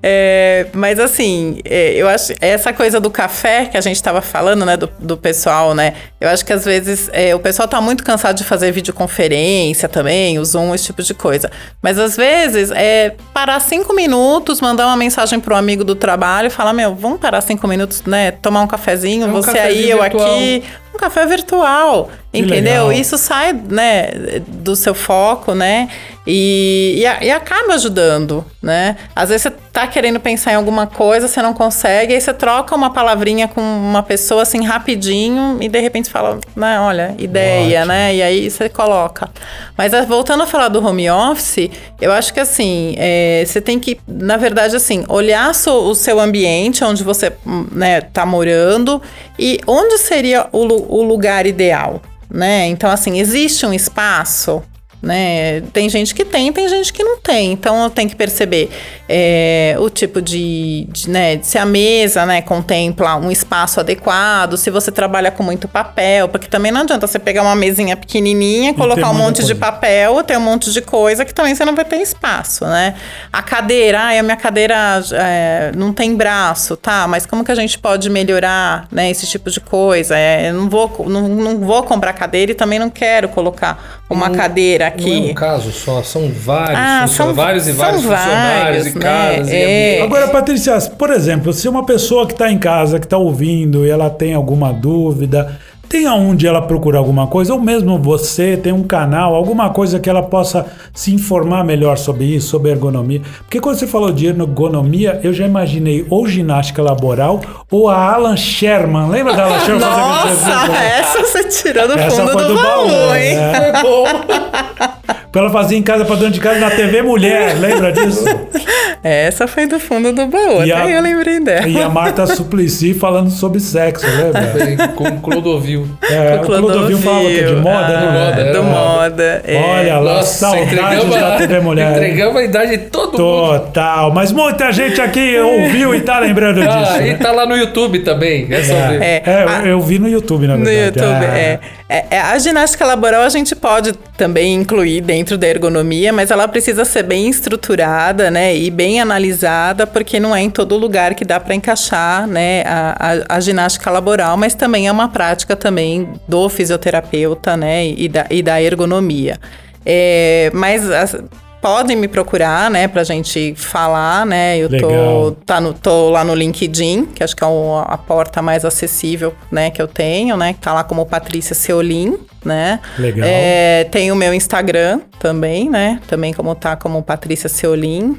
é, mas assim, é, eu acho essa coisa do café que a gente estava falando, né? Do, do pessoal, né? Eu acho que às vezes é, o pessoal tá muito cansado de fazer videoconferência também, o Zoom, esse tipo de coisa. Mas às vezes é parar cinco minutos, mandar uma mensagem pro amigo do trabalho e falar: Meu, vamos parar cinco minutos, né? Tomar um cafezinho, É um você aí, cafezinho eu virtual. aqui. Um café virtual, Que entendeu? legal. Isso sai, né, do seu foco, né? E, e, a- e acaba ajudando, né? Às vezes você tá querendo pensar em alguma coisa, você não consegue, aí você troca uma palavrinha com uma pessoa assim rapidinho e de repente fala, né, olha, ideia, Ótimo. né? E aí você coloca. Mas eh, voltando a falar do home office, eu acho que assim, é, você tem que, na verdade, assim, olhar o seu ambiente, onde você né, tá morando e onde seria o, o lugar ideal, né? Então, assim, existe um espaço né? Tem gente que tem, tem gente que não tem. Então tenho que perceber é, o tipo de, de, né, se a mesa, né, contempla um espaço adequado, se você trabalha com muito papel, porque também não adianta você pegar uma mesinha pequenininha, colocar um monte de coisa. papel, ter um monte de coisa que também você não vai ter espaço, né? A cadeira, ai, a minha cadeira é, não tem braço, tá? Mas como que a gente pode melhorar, né, esse tipo de coisa? É, eu não vou, não, não vou comprar cadeira e também não quero colocar uma cadeira Não é um aqui. caso só, são vários, Ah, são- vários e são vários funcionários vários, e né? casas. e É. ambientes. Agora, Patrícia, por exemplo, se uma pessoa que está em casa, que está ouvindo e ela tem alguma dúvida, tem aonde ela procurar alguma coisa, ou mesmo você tem um canal, alguma coisa que ela possa se informar melhor sobre isso, sobre ergonomia. Porque quando você falou de ergonomia, eu já imaginei ou ginástica laboral ou a Alan Sherman. Lembra da Alan Sherman? Nossa, essa você tirou do Essa fundo foi do, do baú, baú, hein? né? É bom. Pra ela fazer em casa, pra dentro de casa, na TV Mulher. Lembra disso? Essa foi do fundo do baú, E até a- eu lembrei dela. E a Marta Suplicy falando sobre sexo, lembra? Bem, Com o Clodovil. É, o Clodovil falava que é de moda, ah, né? moda, Do é. moda. é. Olha lá, saudades da a- TV Mulher. Entregamos a idade de todo mundo. Total, mas muita gente aqui ouviu e tá lembrando disso. Ah, né? e tá lá no YouTube também. É sobre. É, É, é, a- eu, vi no YouTube, na No verdade. YouTube, Ah. é. É, é, A ginástica laboral a gente pode também incluir dentro da ergonomia, mas ela precisa ser bem estruturada, né, e bem analisada, porque não é em todo lugar que dá para encaixar, né, a, a, a ginástica laboral, mas também é uma prática também do fisioterapeuta, né, e da, e da ergonomia. É, mas as- podem me procurar, né, pra gente falar, né, eu tô tá no, tô lá no LinkedIn, que acho que é a porta mais acessível, né, que eu tenho, né, que tá lá como Patrícia Seolim, né. Legal. É, tem o meu Instagram também, né, também como tá como Patrícia Seolim.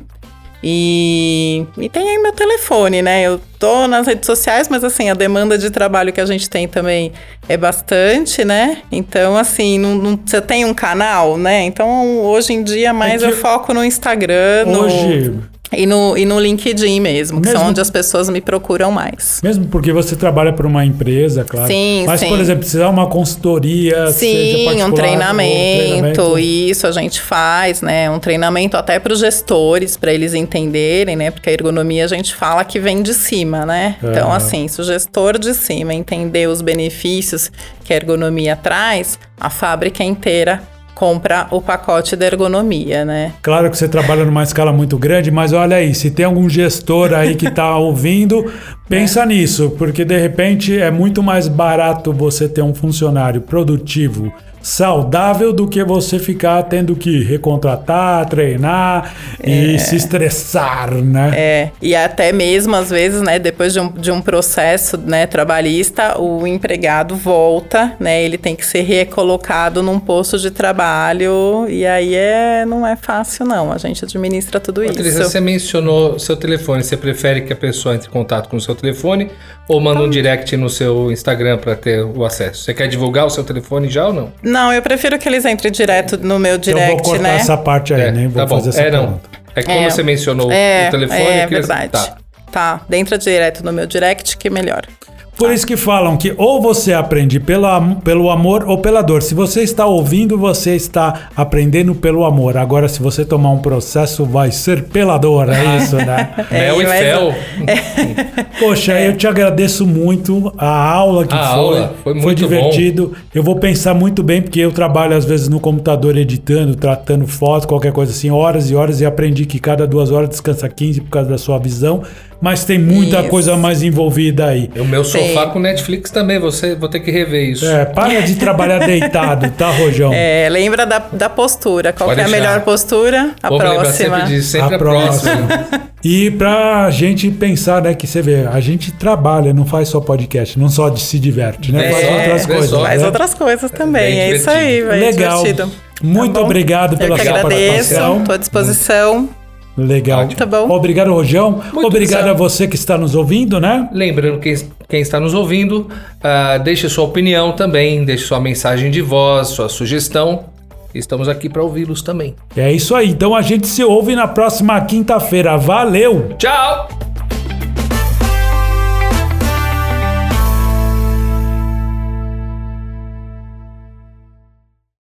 E, e tem aí meu telefone, né? Eu tô nas redes sociais, mas assim, a demanda de trabalho que a gente tem também é bastante, né? Então, assim, não, não- você tem um canal, né? Então, hoje em dia, mais É eu foco no Instagram, no- Hoje, e no, e no LinkedIn mesmo, que Mesmo- são onde as pessoas me procuram mais. mesmo porque você trabalha para uma empresa, claro. Sim, Mas, sim. por exemplo, precisar uma consultoria, Sim, um ou treinamento, isso a gente faz, né? Um treinamento até para os gestores, para eles entenderem, né? Porque a ergonomia a gente fala que vem de cima, né? Então, Aham. assim, se o gestor de cima entender os benefícios que a ergonomia traz, a fábrica inteira compra o pacote da ergonomia, né? Claro que você trabalha numa escala muito grande, mas olha aí, se tem algum gestor aí que está ouvindo, pensa nisso, porque de repente é muito mais barato você ter um funcionário produtivo, saudável, do que você ficar tendo que recontratar, treinar e se estressar, né? É, e até mesmo às vezes, né, depois de um, de um processo, né, trabalhista, o empregado volta, né, ele tem que ser recolocado num posto de trabalho e aí é, não é fácil não, a gente administra tudo Patrícia, isso. você mencionou seu telefone. Você prefere que a pessoa entre em contato com o seu telefone ou manda um direct no seu Instagram para ter o acesso? Você quer divulgar o seu telefone já ou não? Não, eu prefiro que eles entrem direto no meu eu vou direct, cortar né? essa parte aí, nem vou tá fazer essa é, não. pergunta. É que como É. você mencionou É, o telefone, é eu queria- verdade. Tá. Tá, entra direto no meu direct que melhor. Por isso que falam que ou você aprende pelo, pelo amor ou pela dor. Se você está ouvindo, você está aprendendo pelo amor. Agora, se você tomar um processo, vai ser pela dor. É isso, né? Mel e fel. Poxa, eu te agradeço muito a aula que A foi. aula foi muito divertido. Eu vou pensar muito bem, porque eu trabalho às vezes no computador editando, tratando fotos, qualquer coisa assim, horas e horas, e aprendi que cada duas horas descansa 15 por causa da sua visão. Mas tem muita Isso. coisa mais envolvida aí. O meu sofá Tem. com Netflix também, você vou ter que rever isso. É, para de trabalhar deitado, tá, Rojão? É, lembra da, da postura. Qual Pode é a melhor postura? A Vou próxima. sempre disso, sempre a a, próxima. próxima. E pra gente pensar, né, que você vê, a gente trabalha, não faz só podcast, não só de se diverte, né? É, faz outras vê coisas. só. Faz né? outras coisas também. bem É isso aí, vai Legal. divertido. Muito Tá obrigado pela Eu que sua agradeço, participação. estou à disposição. Legal. Tá bom. Obrigado, Rojão. Muito Obrigado a você que está nos ouvindo, né? Lembrando que quem está nos ouvindo, ah, deixe sua opinião também, deixe sua mensagem de voz, sua sugestão. Estamos aqui para ouvi-los também. É isso aí. Então a gente se ouve na próxima quinta-feira. Valeu! Tchau!